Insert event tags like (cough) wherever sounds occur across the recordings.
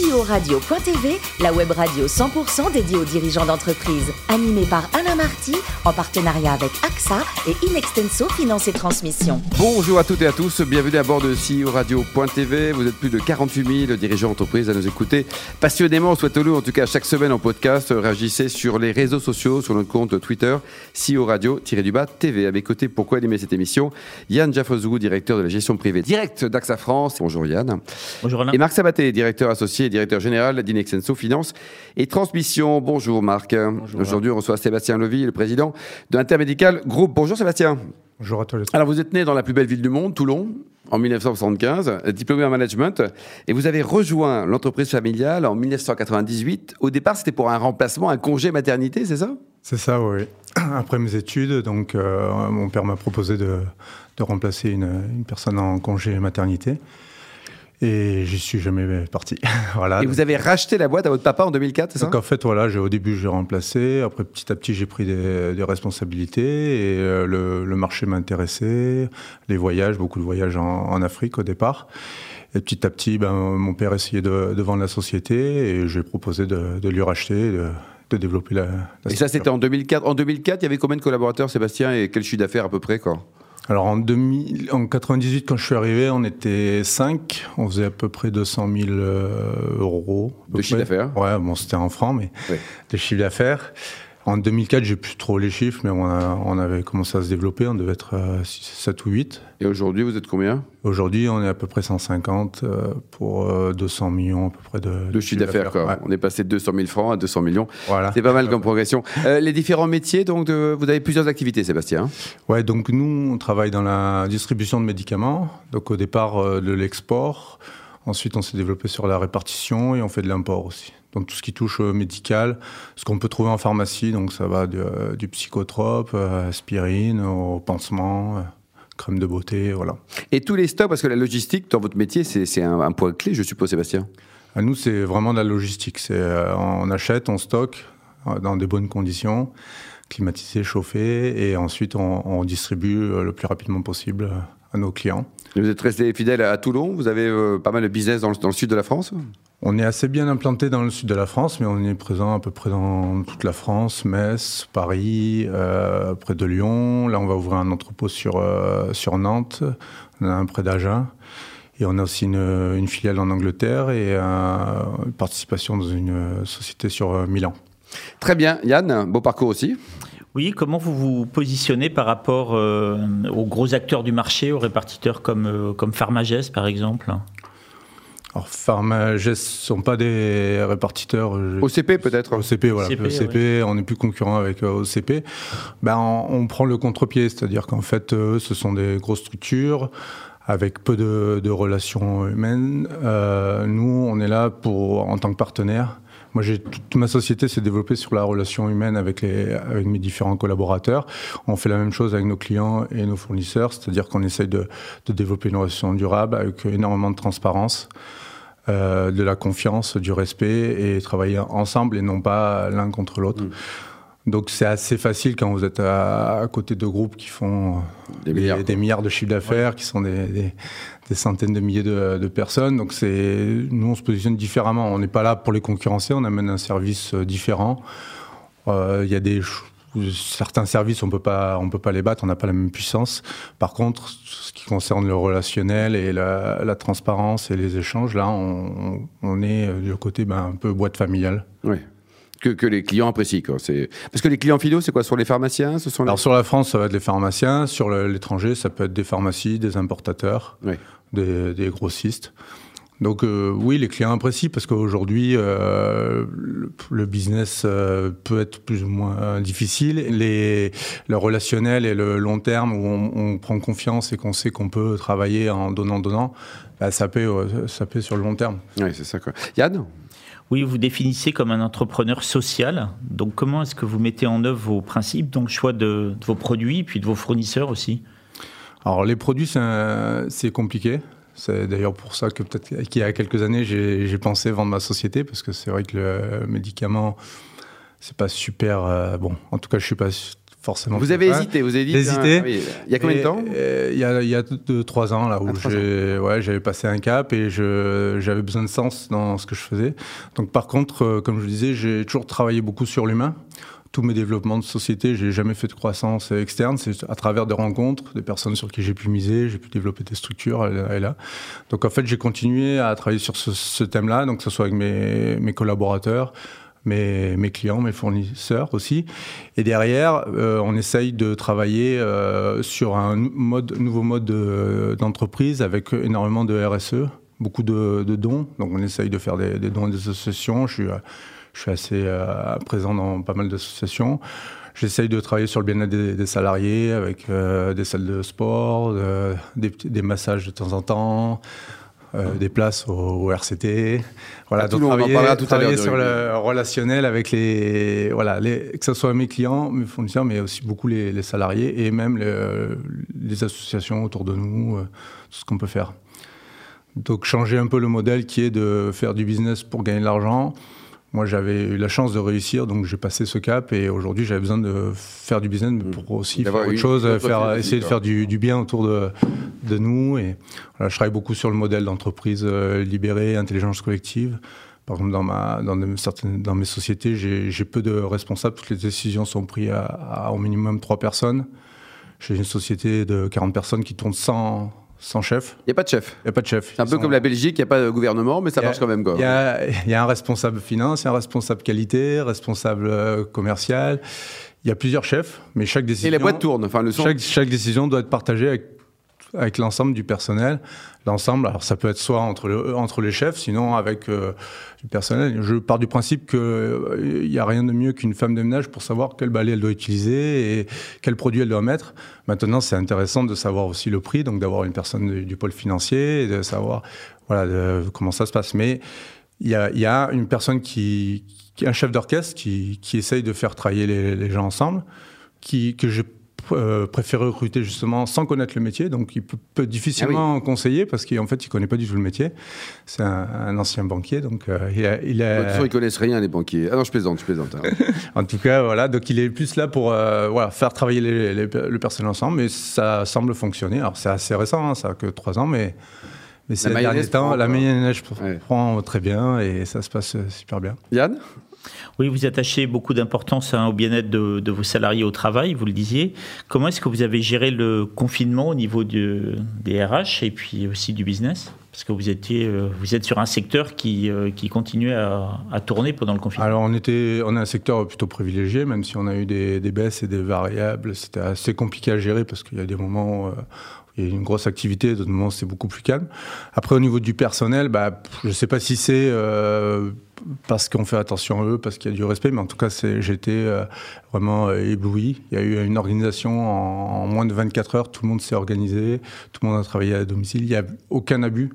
CEO-radio.tv, la web radio 100% dédiée aux dirigeants d'entreprise. Animée par Alain Marty, en partenariat avec AXA et Inextenso Finance et Transmission. Bonjour à toutes et à tous, bienvenue à bord de CEO Radio.tv. Vous êtes plus de 48 000 dirigeants d'entreprise à nous écouter passionnément. Souhaitons-nous en tout cas chaque semaine en podcast. Réagissez sur les réseaux sociaux, sur notre compte Twitter, CEO Radio-du-bas TV. À mes côtés, pourquoi animer cette émission? Yann Jaffozou, directeur de la gestion privée direct d'AXA France. Bonjour Yann. Bonjour Alain. Et Marc Sabaté, directeur associé directeur général d'Inexenso Finance et Transmission. Bonjour Marc. Aujourd'hui, on reçoit Sébastien Levy, le président de Intermédical Group. Bonjour Sébastien. Bonjour à tous. Alors vous êtes né dans la plus belle ville du monde, Toulon, en 1975, diplômé en management, et vous avez rejoint l'entreprise familiale en 1998. Au départ, c'était pour un remplacement, un congé maternité, c'est ça? C'est ça, oui. (clears throat) Après mes études, donc euh, mon père m'a proposé de, de remplacer une, une, personne en congé maternité. Et j'y suis jamais parti. (laughs) voilà. Et vous avez racheté la boîte à votre papa en 2004, c'est ça? Donc en fait, voilà, au début j'ai remplacé, après petit à petit j'ai pris des, des, responsabilités et euh, le, le, marché m'intéressait, les voyages, beaucoup de voyages en, en, Afrique au départ. Et petit à petit, ben, mon père essayait de, de vendre la société et j'ai proposé de, de, lui racheter. De, de développer la, la Et ça, c'était en 2004. En 2004, il y avait combien de collaborateurs, Sébastien, et quel chiffre d'affaires à peu près quoi? Alors en, 2000, en 98, quand je suis arrivé, on était 5. On faisait à peu près 200 000 euh, euros. De chiffre d'affaires Ouais, bon, c'était en francs, mais oui. des chiffres d'affaires. En 2004, j'ai plus trop les chiffres, mais on, a, on, avait commencé à se développer. On devait être euh, 7 ou 8. Et aujourd'hui, vous êtes combien? Aujourd'hui, on est à peu près 150 euh, pour 200 millions à peu près de, de chiffre d'affaires. Ouais. On est passé de 200 000 francs à 200 millions. Voilà. C'est pas mal comme progression. Euh, les différents métiers, donc, de, vous avez plusieurs activités, Sébastien. Ouais, donc nous, on travaille dans la distribution de médicaments. Donc au départ, euh, de l'export. Ensuite, on s'est développé sur la répartition et on fait de l'import aussi. Donc tout ce qui touche au médical, ce qu'on peut trouver en pharmacie, donc ça va du, euh, du psychotrope, euh, aspirine, au pansement, euh, crème de beauté, voilà. Et tous les stocks, parce que la logistique dans votre métier, c'est un, un, point clé, je suppose, Sébastien? À nous, c'est vraiment de la logistique. C'est euh, on achète, on stocke euh, dans des bonnes conditions, climatisé, chauffé, et ensuite on, on distribue euh, le plus rapidement possible à nos clients. Vous êtes resté fidèle à Toulon, vous avez euh, pas mal de business dans le, dans le, sud de la France? On est assez bien implanté dans le sud de la France, mais on est présent à peu près dans toute la France, Metz, Paris, euh, près de Lyon. Là, on va ouvrir un entrepôt sur, euh, sur Nantes, on a un près d'Agen. Et on a aussi une, une, filiale en Angleterre et euh, une participation dans une société sur euh, Milan. Très bien. Yann, beau parcours aussi oui, comment vous vous positionnez par rapport euh, aux gros acteurs du marché, aux répartiteurs comme, euh, comme Pharmagest par exemple? Alors, Pharmagest ne sont pas des répartiteurs. OCP peut-être OCP, voilà. OCP, OCP ouais. on n'est plus concurrent avec euh, OCP. Ben, on, on prend le contre-pied, c'est-à-dire qu'en fait, eux, ce sont des grosses structures avec peu de, de relations humaines. Euh, nous, on est là pour, en tant que partenaire. Moi, toute ma société s'est développée sur la relation humaine avec, mes différents collaborateurs. On fait la même chose avec nos clients et nos fournisseurs, c'est-à-dire qu'on essaye de, développer une relation durable avec énormément de transparence, euh, de la confiance, du respect et travailler ensemble et non pas l'un contre l'autre. Mmh. Donc c'est assez facile quand vous êtes à, à, côté de groupes qui font des milliards, des, des milliards de chiffres d'affaires, ouais. qui sont des, des, des, centaines de milliers de, de personnes. Donc c'est nous on se positionne différemment. On n'est pas là pour les concurrencer. On amène un service différent. Euh, il y a des certains services on peut pas on peut pas les battre. On n'a pas la même puissance. Par contre, ce qui concerne le relationnel et la, la transparence et les échanges, là on, on est du côté ben, un peu boîte familiale. Oui que, que, les clients apprécient. Quoi. Parce que les clients finaux, c'est quoi? Sur les pharmaciens ce sont les... Alors sur la France, ça va être les pharmaciens. Sur l'étranger, ça peut être des pharmacies, des importateurs, oui. des, des, grossistes. Donc euh, oui, les clients apprécient parce qu'aujourd'hui, euh, le, le, business euh, peut être plus ou moins difficile. Les, le relationnel et le long terme où on, on prend confiance et qu'on sait qu'on peut travailler en donnant-donnant, bah, ça, paie, ça paie sur le long terme. Oui, c'est ça. Quoi. Yann? Oui, vous définissez comme un entrepreneur social. Donc, comment est-ce que vous mettez en œuvre vos principes, donc choix de, de, vos produits, puis de vos fournisseurs aussi? Alors, les produits, c'est compliqué. C'est d'ailleurs pour ça que peut-être qu'il y a quelques années, j'ai pensé vendre ma société, parce que c'est vrai que le médicament, c'est pas super. Euh, bon, en tout cas, je suis pas forcément. Vous avez hésité, vous avez dit. Hésité. Il y a combien de temps Il y a, il y a deux, trois ans là où j'ai, ouais, j'avais passé un cap et je, j'avais besoin de sens dans ce que je faisais. Donc par contre, euh, comme je le disais, j'ai toujours travaillé beaucoup sur l'humain tous mes développements de société, j'ai jamais fait de croissance externe. C'est à travers des rencontres, des personnes sur qui j'ai pu miser, j'ai pu développer des structures et là. Donc en fait, j'ai continué à travailler sur ce, thème-là, donc que ce soit avec mes, mes collaborateurs, mes, clients, mes fournisseurs aussi. Et derrière, euh, on essaye de travailler euh, sur un mode, nouveau mode d'entreprise avec énormément de RSE, beaucoup de, dons. Donc on essaye de faire des, dons à des associations. Je suis suis assez euh, présent dans pas mal d'associations. J'essaye de travailler sur le bien-être des, salariés avec euh, des salles de sport, des, massages de temps en temps, euh, des places au, RCT. Voilà, donc travailler, on tout travailler sur le relationnel avec les, voilà, les, que ce soit mes clients, mes fournisseurs, mais aussi beaucoup les, salariés et même les, associations autour de nous, tout ce qu'on peut faire. Donc changer un peu le modèle qui est de faire du business pour gagner de l'argent moi, j'avais eu la chance de réussir, donc j'ai passé ce cap et aujourd'hui, j'avais besoin de faire du business pour aussi faire autre chose, faire, essayer de faire du, bien autour de, de nous. Et voilà, je travaille beaucoup sur le modèle d'entreprise euh, libérée, intelligence collective. Par exemple, dans, ma, dans, certaines, dans mes sociétés, j'ai peu de responsables. Toutes les décisions sont prises à, à au minimum trois personnes. J'ai une société de 40 personnes qui tourne sans, sans chef. Il n'y a pas de chef. Il n'y a pas de chef. C'est un peu comme la Belgique, il n'y a pas de gouvernement, mais ça marche quand même. Il y, y, a un responsable finance, un responsable qualité, responsable euh, commercial. Il y a plusieurs chefs, mais chaque décision. Et la boîte tourne. Enfin, le chaque, chaque décision doit être partagée avec avec l'ensemble du personnel. L'ensemble, alors ça peut être soit entre, le, entre les chefs, sinon avec euh, du personnel. Je pars du principe qu'il il n'y a rien de mieux qu'une femme de ménage pour savoir quel balai elle doit utiliser et quel produit elle doit mettre. Maintenant, c'est intéressant de savoir aussi le prix, donc d'avoir une personne du, pôle financier, et de savoir voilà, comment ça se passe. Mais il y a, une personne qui, un chef d'orchestre qui, qui, essaye de faire travailler les, gens ensemble, qui, que je euh, préféré recruter justement sans connaître le métier, donc il peut, difficilement ah conseiller parce qu'en fait il connaît pas du tout le métier. C'est un, ancien banquier, donc euh, il a. Il a... De toute façon, ils connaissent rien les banquiers. Ah non, je plaisante, je plaisante. Hein. (laughs) en tout cas, voilà, donc il est plus là pour euh, voilà, faire travailler le personnel ensemble, mais ça semble fonctionner. Alors c'est assez récent, hein, ça a que trois ans, mais. Mais ces derniers temps, la mayonnaise prend très bien et ça se passe super bien. Yann? Oui, vous attachez beaucoup d'importance hein, au bien-être de, vos salariés au travail, vous le disiez. Comment est-ce que vous avez géré le confinement au niveau des RH et puis aussi du business? Parce que vous, étiez, euh, vous êtes sur un secteur qui, euh, qui continuait à, tourner pendant le confinement. Alors on, était, on est un secteur plutôt privilégié, même si on a eu des, baisses et des variables. C'était assez compliqué à gérer parce qu'il y a des moments euh, il y a une grosse activité, d'autres moments c'est beaucoup plus calme. Après au niveau du personnel, bah, je ne sais pas si c'est parce qu'on fait attention à eux, parce qu'il y a du respect, mais en tout cas j'étais vraiment ébloui. Il y a eu une organisation en, en, moins de 24 heures, tout le monde s'est organisé, tout le monde a travaillé à domicile, il n'y a aucun abus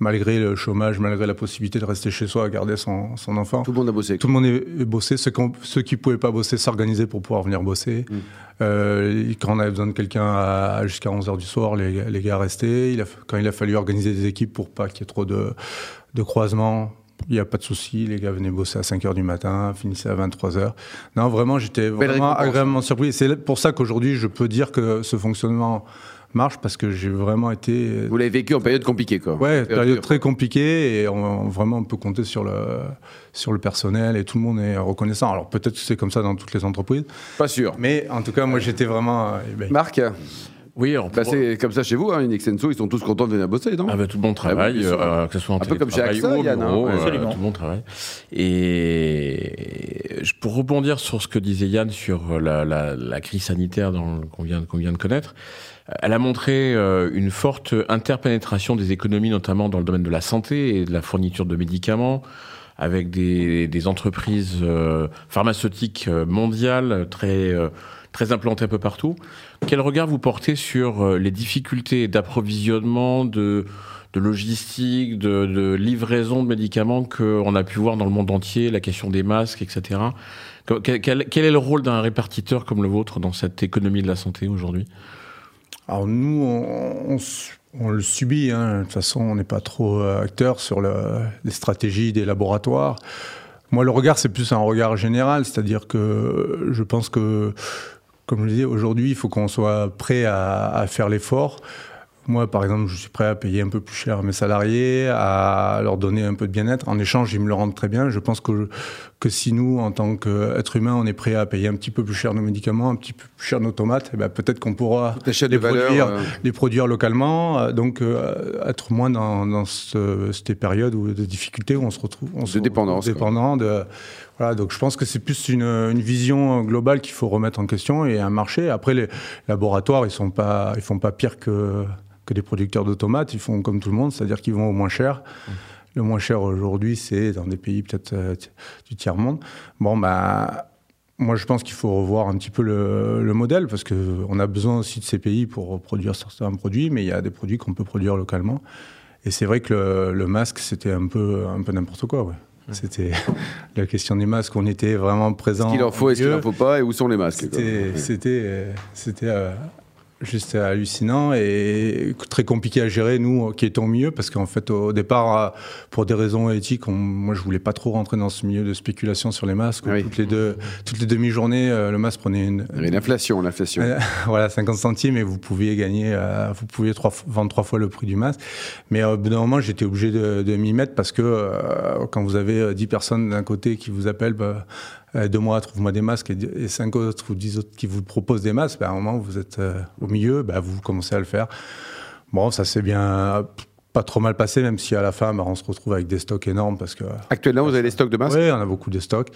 malgré le chômage, malgré la possibilité de rester chez soi à garder son, son enfant. Tout le monde a bossé. Tout le monde est bossé. Ceux, ceux qui ne pouvaient pas bosser s'organisaient pour pouvoir venir bosser. Mm. Euh, quand on avait besoin de quelqu'un jusqu'à 11h du soir, les, les gars restaient. Il a, quand il a fallu organiser des équipes pour pas qu'il y ait trop de, de croisements, il n'y a pas de souci, les gars venaient bosser à 5h du matin, finissaient à 23h. Non, vraiment, j'étais vraiment agréablement surpris. C'est pour ça qu'aujourd'hui, je peux dire que ce fonctionnement marche parce que j'ai vraiment été. Vous l'avez vécu en période compliquée, quoi. Ouais, période très compliquée et on, vraiment on peut compter sur le sur le personnel et tout le monde est reconnaissant. Alors peut-être que c'est comme ça dans toutes les entreprises. Pas sûr. Mais en tout cas, moi j'étais vraiment. Marc. Oui, bah, c'est comme ça chez vous, hein, Inextenso, ils sont tous contents de venir bosser, non? Ah bah, Tout le monde ah travaille, euh, que ce soit en Un peu comme chez AXA, Yann, hein. euh, tout le monde travaille. Et pour rebondir sur ce que disait Yann sur la, la, la crise sanitaire qu'on vient, de connaître, elle a montré euh, une forte interpénétration des économies, notamment dans le domaine de la santé et de la fourniture de médicaments, avec des, des entreprises euh, pharmaceutiques euh, mondiales très, très implantées un peu partout. Quel regard vous portez sur les difficultés d'approvisionnement, de, logistique, de, livraison de médicaments qu'on a pu voir dans le monde entier, la question des masques, etc. Quel, est le rôle d'un répartiteur comme le vôtre dans cette économie de la santé aujourd'hui? Alors nous, on, le subit. Hein. De toute façon, on n'est pas trop euh, acteur sur les stratégies des laboratoires. Moi, le regard, c'est plus un regard général, c'est-à-dire que je pense que comme je le disais, aujourd'hui, il faut qu'on soit prêt à, à faire l'effort. Moi, par exemple, je suis prêt à payer un peu plus cher mes salariés, à leur donner un peu de bien-être. En échange, ils me le rendent très bien. Je pense que, que si nous, en tant qu'êtres humains, on est prêt à payer un petit peu plus cher nos médicaments, un petit peu plus cher nos tomates, eh ben, peut-être qu'on pourra les, produire, euh... les produire localement. Donc, euh, être moins dans, dans ce, cette période où, de difficulté où on se retrouve. On de se dépendance. Dépendant de, voilà, donc je pense que c'est plus une, une vision globale qu'il faut remettre en question et un marché. Après, les laboratoires, ils sont pas, ils font pas pire que que des producteurs de tomates, ils font comme tout le monde, c'est-à-dire qu'ils vont au moins cher. Mmh. Le moins cher aujourd'hui, c'est dans des pays peut-être euh, du tiers-monde. Bon, bah, moi, je pense qu'il faut revoir un petit peu le, le modèle, parce qu'on a besoin aussi de ces pays pour produire certains produits, mais il y a des produits qu'on peut produire localement. Et c'est vrai que le, le masque, c'était un peu, un peu n'importe quoi, ouais. C'était (laughs) la question des masques. On était vraiment présent. Est-ce qu'il en faut, est-ce qu'il en faut pas, et où sont les masques C'était, c'était, c'était euh, juste hallucinant et très compliqué à gérer, nous qui étions au milieu, parce qu'en fait, au départ, pour des raisons éthiques, on, moi je voulais pas trop rentrer dans ce milieu de spéculation sur les masques. Oui. Toutes les, deux, toutes les demi-journées, euh, le masque prenait une. Une inflation, l'inflation. (laughs) voilà, 50 centimes et vous pouviez gagner, euh, vous pouviez trois, vendre trois fois le prix du masque. Mais au bout d'un moment, j'étais obligé de, de m'y mettre parce que euh, quand vous avez 10 personnes d'un côté qui vous appellent, bah, euh, deux mois, trouve-moi des masques, et cinq autres ou dix autres qui vous proposent des masques, ben, à un moment, vous êtes euh, au milieu, ben, vous commencez à le faire. Bon, ça s'est bien pas trop mal passé, même si à la fin, ben, on se retrouve avec des stocks énormes parce que. Actuellement, vous avez des stocks de masques? Oui, on a beaucoup de stocks.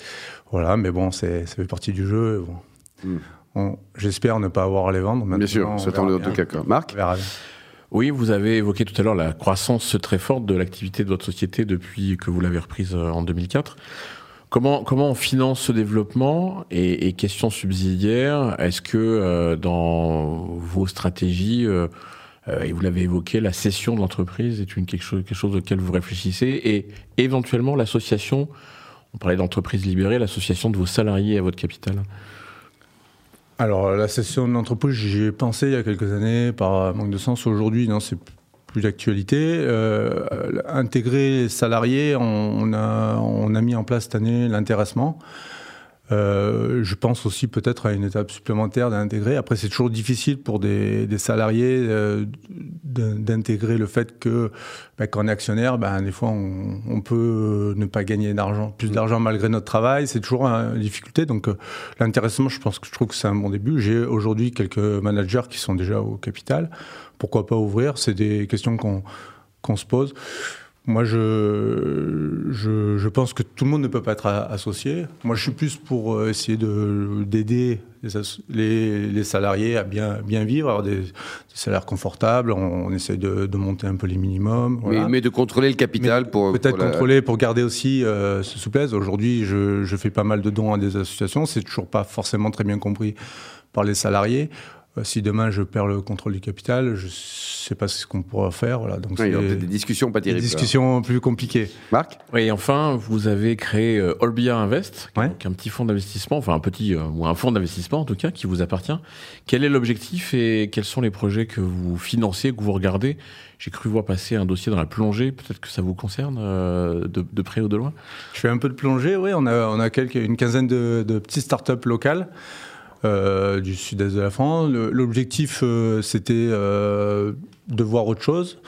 Voilà, mais bon, ça fait partie du jeu. Bon. Hmm. J'espère ne pas avoir à les vendre. Maintenant, bien sûr, c'est en tout cas. Marc oui, vous avez évoqué tout à l'heure la croissance très forte de l'activité de votre société depuis que vous l'avez reprise euh, en 2004. Comment, comment on finance ce développement et, question subsidiaire, est-ce que euh, dans vos stratégies, euh, euh, et vous l'avez évoqué, la cession de l'entreprise est une, quelque, chose, quelque chose auquel vous réfléchissez et éventuellement l'association, on parlait d'entreprise libérée, l'association de vos salariés à votre capital alors, la cession de l'entreprise, j'y ai pensé il y a quelques années par manque de sens. Aujourd'hui, non, c'est plus d'actualité. Euh, intégrer salariés, on, a, on a mis en place cette année l'intéressement. Euh, je pense aussi peut-être à une étape supplémentaire d'intégrer. Après, c'est toujours difficile pour des, des salariés euh, d'intégrer le fait que ben, quand on est actionnaire, ben, des fois on, on peut ne pas gagner d'argent, plus d'argent malgré notre travail. C'est toujours une difficulté. Donc euh, l'intéressement, je pense que je trouve que c'est un bon début. J'ai aujourd'hui quelques managers qui sont déjà au capital. Pourquoi pas ouvrir? C'est des questions qu'on qu'on se pose. Moi, je, je, je, pense que tout le monde ne peut pas être associé. Moi, je suis plus pour euh, essayer d'aider les, les, les, salariés à bien, bien vivre, avoir des, des salaires confortables. On, on essaye de, de, monter un peu les minimums. Voilà. Mais, mais, de contrôler le capital mais pour. Peut-être contrôler pour garder aussi euh, ce souplesse. Aujourd'hui, je, je fais pas mal de dons à des associations. C'est toujours pas forcément très bien compris par les salariés. Euh, si demain je perds le contrôle du capital, je sais pas ce qu'on pourra faire. Voilà. Donc oui, il y a des discussions pas terribles. Des discussions plus compliquées. Marc? Oui, et enfin, vous avez créé euh, Olbia Invest, ouais. qui est un petit fonds d'investissement, enfin un petit, euh, ou un fonds d'investissement en tout cas, qui vous appartient. Quel est l'objectif et quels sont les projets que vous financez, que vous regardez? J'ai cru voir passer un dossier dans la plongée, peut-être que ça vous concerne euh, de, de, près ou de loin? Je fais un peu de plongée, oui. On a, on a quelques, une quinzaine de, de petites startups locales. Euh, du sud-est de la France. L'objectif, euh, c'était euh, de voir autre chose,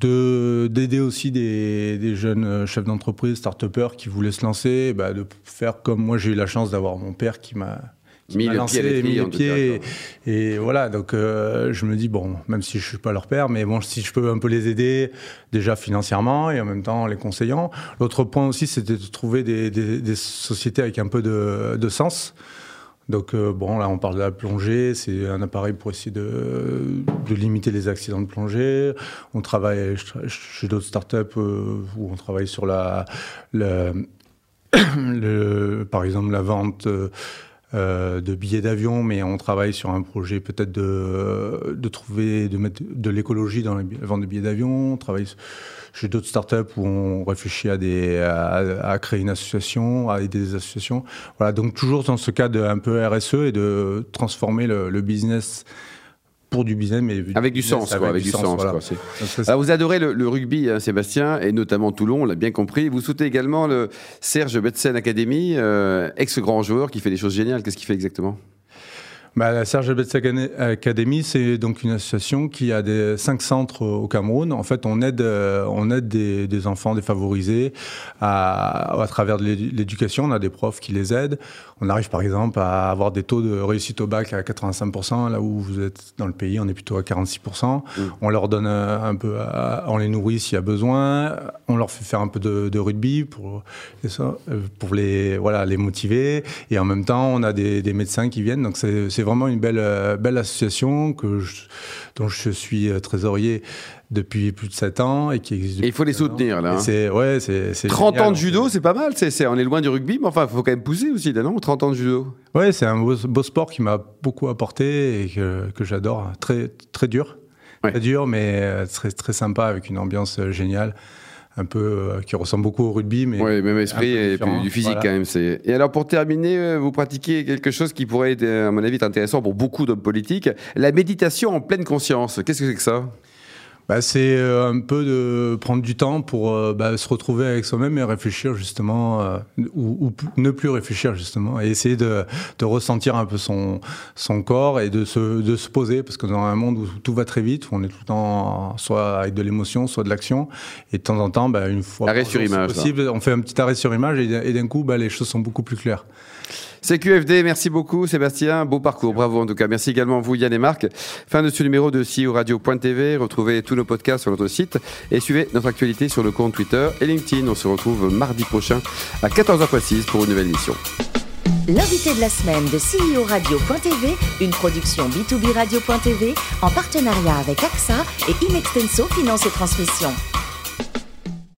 d'aider aussi des, des, jeunes chefs d'entreprise, start-upers qui voulaient se lancer, bah, de faire comme moi j'ai eu la chance d'avoir mon père qui m'a mis le lancé, pied, mis les pieds et, et, voilà donc euh, je me dis bon même si je suis pas leur père mais bon si je peux un peu les aider déjà financièrement et en même temps les conseillant. L'autre point aussi c'était de trouver des, des, des, sociétés avec un peu de, de sens donc euh, bon, là on parle de la plongée, c'est un appareil pour essayer de, limiter les accidents de plongée. On travaille chez d'autres startups euh, où on travaille sur la, (coughs) par exemple la vente euh, de billets d'avion, mais on travaille sur un projet peut-être de, de trouver, de mettre de l'écologie dans la vente de billets d'avion. On travaille j'ai d'autres startups où on réfléchit à, des, à, à, créer une association, à aider des associations. Voilà, donc toujours dans ce cas de un peu RSE et de transformer le, le business pour du business, mais avec du sens, quoi, avec du, sens. sens voilà. quoi, Alors vous adorez le, le, rugby, hein, Sébastien, et notamment Toulon, on l'a bien compris. Vous soutenez également le Serge Betsen Academy, euh, ex-grand joueur qui fait des choses géniales. Qu'est-ce qu'il fait exactement? Bah, La Serge Abetz Academy, c'est donc une association qui a des cinq centres au Cameroun. En fait, on aide, euh, on aide des, des enfants défavorisés à, à travers l'éducation. On a des profs qui les aident. On arrive par exemple à avoir des taux de réussite au bac à 85%, là où vous êtes dans le pays, on est plutôt à 46%. Mmh. On leur donne un peu, on les nourrit s'il y a besoin. On leur fait faire un peu de, de rugby pour, pour les, voilà, les motiver. Et en même temps, on a des, des médecins qui viennent. Donc c'est vraiment une belle, euh, belle association que je, dont je suis euh, trésorier depuis plus de 7 ans et qui existe. Et il faut les soutenir là. Hein. C'est ouais, c'est 30 ans de judo, c'est pas mal. C'est on est loin du rugby, mais enfin, il faut quand même pousser aussi, là, non 30 ans de judo. Ouais, c'est un beau, beau, sport qui m'a beaucoup apporté et que, que j'adore. Très très dur, ouais. très dur, mais euh, très très sympa avec une ambiance géniale un peu euh, qui ressemble beaucoup au rugby, mais oui, même esprit et puis du physique voilà. quand même. C'est et alors pour terminer, euh, vous pratiquez quelque chose qui pourrait être à mon avis intéressant pour beaucoup d'hommes politiques, la méditation en pleine conscience. Qu'est-ce que c'est que ça? Bah, c'est euh, un peu de prendre du temps pour euh, bah, se retrouver avec soi-même et réfléchir justement, euh, ou, ou, ne plus réfléchir justement, et essayer de, de, ressentir un peu son, son corps et de se, de se poser, parce que dans un monde où tout va très vite, où on est tout le temps soit avec de l'émotion, soit de l'action, et de temps en temps, bah, une fois arrêt sur image, possible, on fait un petit arrêt sur image, et, et d'un coup, bah, les choses sont beaucoup plus claires. CQFD, merci beaucoup Sébastien, beau parcours, bravo en tout cas. Merci également vous Yann et Marc. Fin de ce numéro de CEO Radio.tv, retrouvez tous nos podcasts sur notre site et suivez notre actualité sur le compte Twitter et LinkedIn. On se retrouve mardi prochain à 14h précise pour une nouvelle émission. L'invité de la semaine de CEO Radio.tv, une production B2B Radio.tv en partenariat avec AXA et Inextenso Finance et Transmission.